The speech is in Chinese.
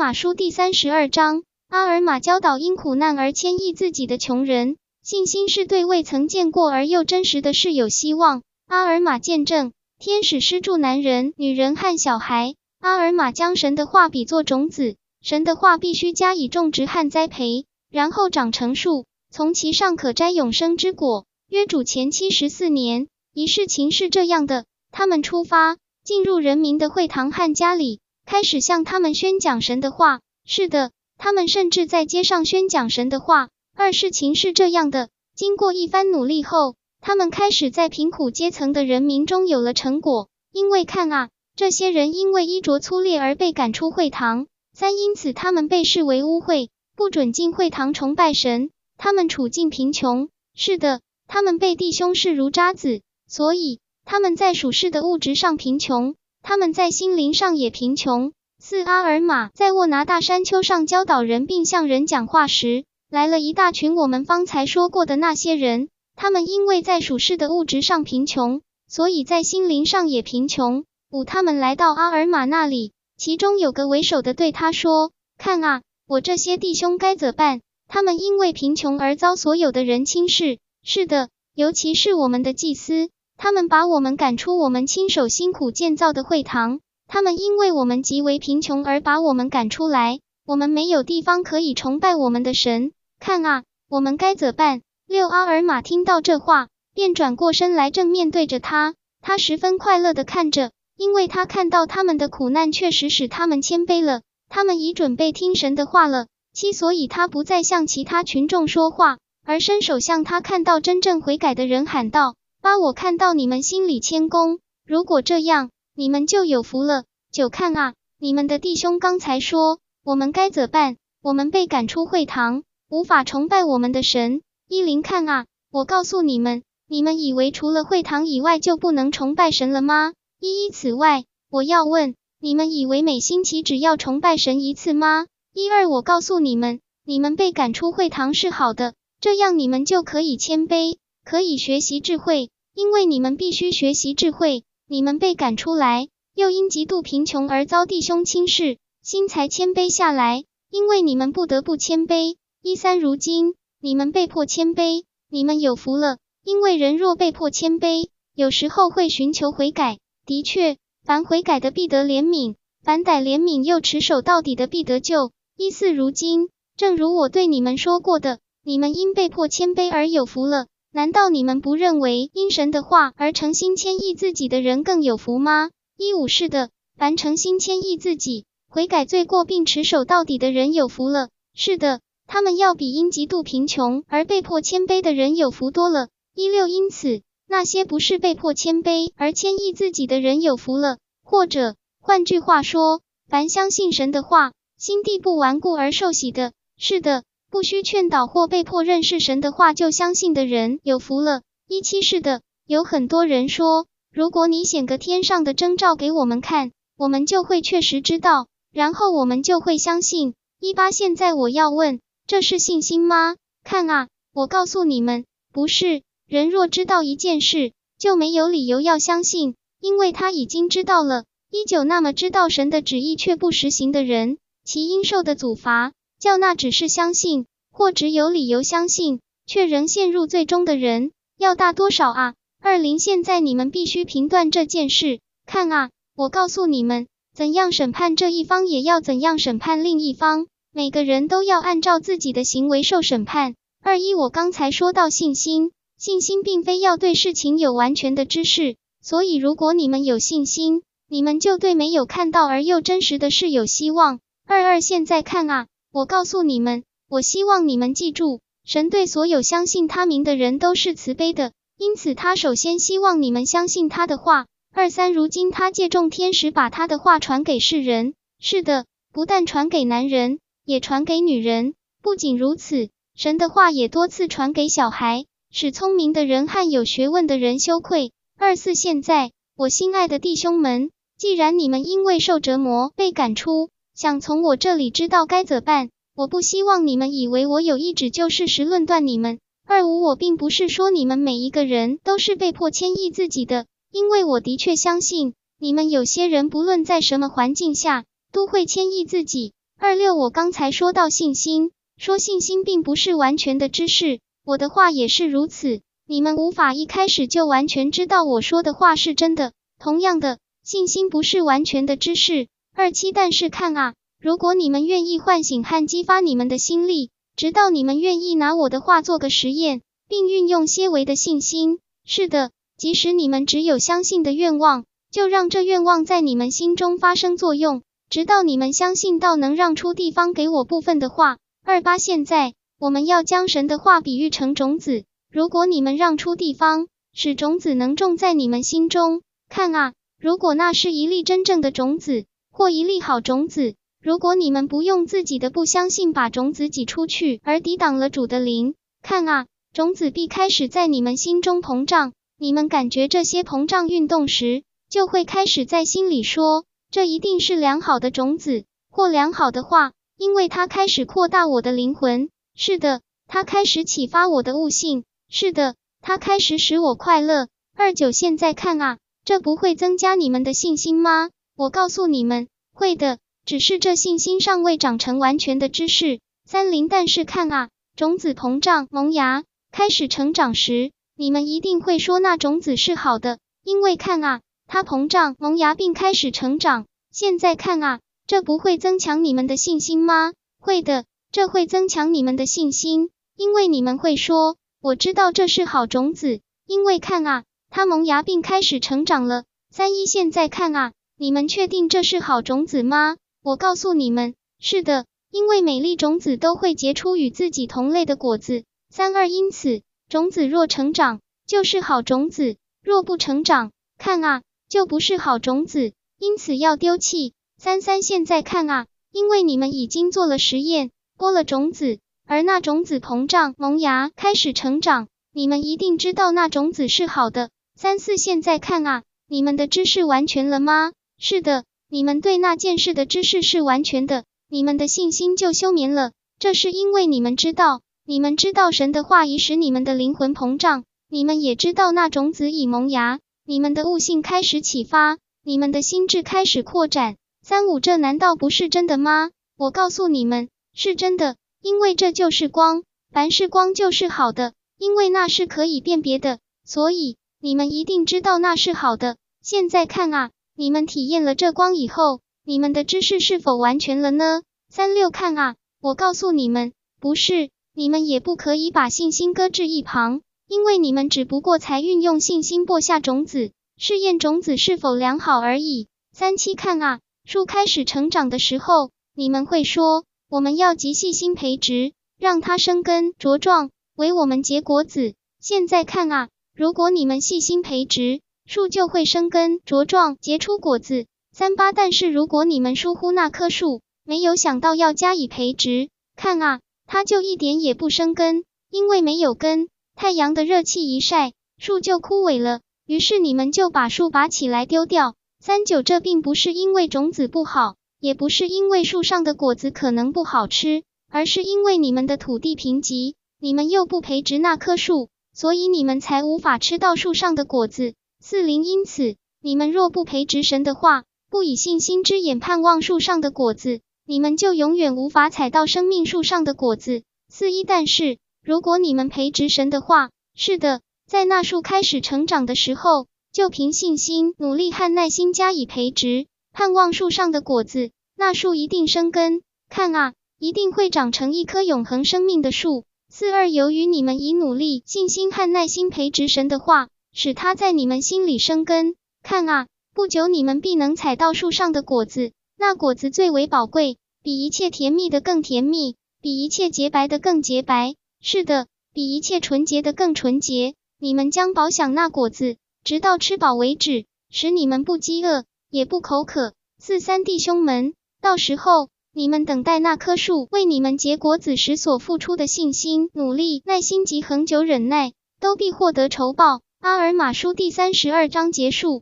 马书第三十二章，阿尔玛教导因苦难而迁移自己的穷人。信心是对未曾见过而又真实的事有希望。阿尔玛见证，天使施助男人、女人和小孩。阿尔玛将神的话比作种子，神的话必须加以种植和栽培，然后长成树，从其上可摘永生之果。约主前七十四年，一事情是这样的：他们出发，进入人民的会堂和家里，开始向他们宣讲神的话。是的，他们甚至在街上宣讲神的话。二事情是这样的：经过一番努力后，他们开始在贫苦阶层的人民中有了成果。因为看啊。这些人因为衣着粗劣而被赶出会堂。三，因此他们被视为污秽，不准进会堂崇拜神。他们处境贫穷，是的，他们被弟兄视如渣子，所以他们在属世的物质上贫穷，他们在心灵上也贫穷。四，阿尔玛在沃拿大山丘上教导人并向人讲话时，来了一大群我们方才说过的那些人。他们因为在属世的物质上贫穷，所以在心灵上也贫穷。五，他们来到阿尔玛那里，其中有个为首的对他说：“看啊，我这些弟兄该怎办？他们因为贫穷而遭所有的人轻视。是的，尤其是我们的祭司，他们把我们赶出我们亲手辛苦建造的会堂。他们因为我们极为贫穷而把我们赶出来，我们没有地方可以崇拜我们的神。看啊，我们该怎办？”六，阿尔玛听到这话，便转过身来正面对着他，他十分快乐的看着。因为他看到他们的苦难确实使他们谦卑了，他们已准备听神的话了。七，所以他不再向其他群众说话，而伸手向他看到真正悔改的人喊道：“八，我看到你们心里谦恭，如果这样，你们就有福了。九，看啊，你们的弟兄刚才说，我们该怎办？我们被赶出会堂，无法崇拜我们的神。一零，看啊，我告诉你们，你们以为除了会堂以外就不能崇拜神了吗？一一此外，我要问你们，以为每星期只要崇拜神一次吗？一二，我告诉你们，你们被赶出会堂是好的，这样你们就可以谦卑，可以学习智慧，因为你们必须学习智慧。你们被赶出来，又因极度贫穷而遭弟兄轻视，心才谦卑下来，因为你们不得不谦卑。一三，如今你们被迫谦卑，你们有福了，因为人若被迫谦卑，有时候会寻求悔改。的确，凡悔改的必得怜悯，凡歹怜悯又持守到底的必得救。一四如今，正如我对你们说过的，你们因被迫谦卑而有福了。难道你们不认为因神的话而诚心谦抑自己的人更有福吗？一五是的，凡诚心谦抑自己、悔改罪过并持守到底的人有福了。是的，他们要比因极度贫穷而被迫谦卑的人有福多了。一六因此。那些不是被迫谦卑而谦抑自己的人有福了，或者换句话说，凡相信神的话，心地不顽固而受洗的，是的，不需劝导或被迫认识神的话就相信的人有福了。一七是的，有很多人说，如果你显个天上的征兆给我们看，我们就会确实知道，然后我们就会相信。一八现在我要问，这是信心吗？看啊，我告诉你们，不是。人若知道一件事，就没有理由要相信，因为他已经知道了。一九，那么知道神的旨意却不实行的人，其应受的祖罚，叫那只是相信或只有理由相信，却仍陷入最终的人，要大多少啊？二零，现在你们必须评断这件事。看啊，我告诉你们，怎样审判这一方，也要怎样审判另一方。每个人都要按照自己的行为受审判。二一，我刚才说到信心。信心并非要对事情有完全的知识，所以如果你们有信心，你们就对没有看到而又真实的事有希望。二二，现在看啊，我告诉你们，我希望你们记住，神对所有相信他名的人都是慈悲的，因此他首先希望你们相信他的话。二三，如今他借众天使把他的话传给世人，是的，不但传给男人，也传给女人。不仅如此，神的话也多次传给小孩。使聪明的人和有学问的人羞愧。二四，现在，我心爱的弟兄们，既然你们因为受折磨被赶出，想从我这里知道该怎办，我不希望你们以为我有意指就事实论断你们。二五，我并不是说你们每一个人都是被迫迁移自己的，因为我的确相信你们有些人不论在什么环境下都会迁移自己。二六，我刚才说到信心，说信心并不是完全的知识，我的话也是如此。你们无法一开始就完全知道我说的话是真的。同样的，信心不是完全的知识。二七，但是看啊，如果你们愿意唤醒和激发你们的心力，直到你们愿意拿我的话做个实验，并运用些微的信心，是的，即使你们只有相信的愿望，就让这愿望在你们心中发生作用，直到你们相信到能让出地方给我部分的话。二八，现在我们要将神的话比喻成种子，如果你们让出地方，使种子能种在你们心中，看啊，如果那是一粒真正的种子，或一粒好种子。如果你们不用自己的不相信把种子挤出去，而抵挡了主的灵，看啊，种子必开始在你们心中膨胀。你们感觉这些膨胀运动时，就会开始在心里说：“这一定是良好的种子或良好的话，因为它开始扩大我的灵魂。是的，它开始启发我的悟性。是的，它开始使我快乐。”二九，现在看啊，这不会增加你们的信心吗？我告诉你们，会的。只是这信心尚未长成完全的知识。三零，但是看啊，种子膨胀萌芽，开始成长时，你们一定会说那种子是好的，因为看啊，它膨胀萌芽并开始成长。现在看啊，这不会增强你们的信心吗？会的，这会增强你们的信心，因为你们会说，我知道这是好种子，因为看啊，它萌芽并开始成长了。三一，现在看啊，你们确定这是好种子吗？我告诉你们，是的，因为每粒种子都会结出与自己同类的果子。三二，因此，种子若成长，就是好种子；若不成长，看啊，就不是好种子。因此要丢弃。三三，现在看啊，因为你们已经做了实验，播了种子，而那种子膨胀萌芽，开始成长，你们一定知道那种子是好的。三四，现在看啊，你们的知识完全了吗？是的。你们对那件事的知识是完全的，你们的信心就休眠了。这是因为你们知道，你们知道神的话已使你们的灵魂膨胀，你们也知道那种子已萌芽，你们的悟性开始启发，你们的心智开始扩展。三五，这难道不是真的吗？我告诉你们，是真的，因为这就是光，凡是光就是好的，因为那是可以辨别的，所以你们一定知道那是好的。现在看啊。你们体验了这光以后，你们的知识是否完全了呢？三六看啊，我告诉你们，不是，你们也不可以把信心搁置一旁，因为你们只不过才运用信心播下种子，试验种子是否良好而已。三七看啊，树开始成长的时候，你们会说，我们要极细心培植，让它生根茁壮，为我们结果子。现在看啊，如果你们细心培植，树就会生根茁壮，结出果子。三八，但是如果你们疏忽那棵树，没有想到要加以培植，看啊，它就一点也不生根，因为没有根，太阳的热气一晒，树就枯萎了。于是你们就把树拔起来丢掉。三九，这并不是因为种子不好，也不是因为树上的果子可能不好吃，而是因为你们的土地贫瘠，你们又不培植那棵树，所以你们才无法吃到树上的果子。四零，因此，你们若不培植神的话，不以信心之眼盼望树上的果子，你们就永远无法采到生命树上的果子。四一，但是，如果你们培植神的话，是的，在那树开始成长的时候，就凭信心、努力和耐心加以培植，盼望树上的果子，那树一定生根，看啊，一定会长成一棵永恒生命的树。四二，由于你们以努力、信心和耐心培植神的话。使它在你们心里生根。看啊，不久你们必能采到树上的果子，那果子最为宝贵，比一切甜蜜的更甜蜜，比一切洁白的更洁白。是的，比一切纯洁的更纯洁。你们将饱享那果子，直到吃饱为止，使你们不饥饿，也不口渴。四三弟兄们，到时候你们等待那棵树为你们结果子时所付出的信心、努力、耐心及恒久忍耐，都必获得酬报。阿尔马书第三十二章结束。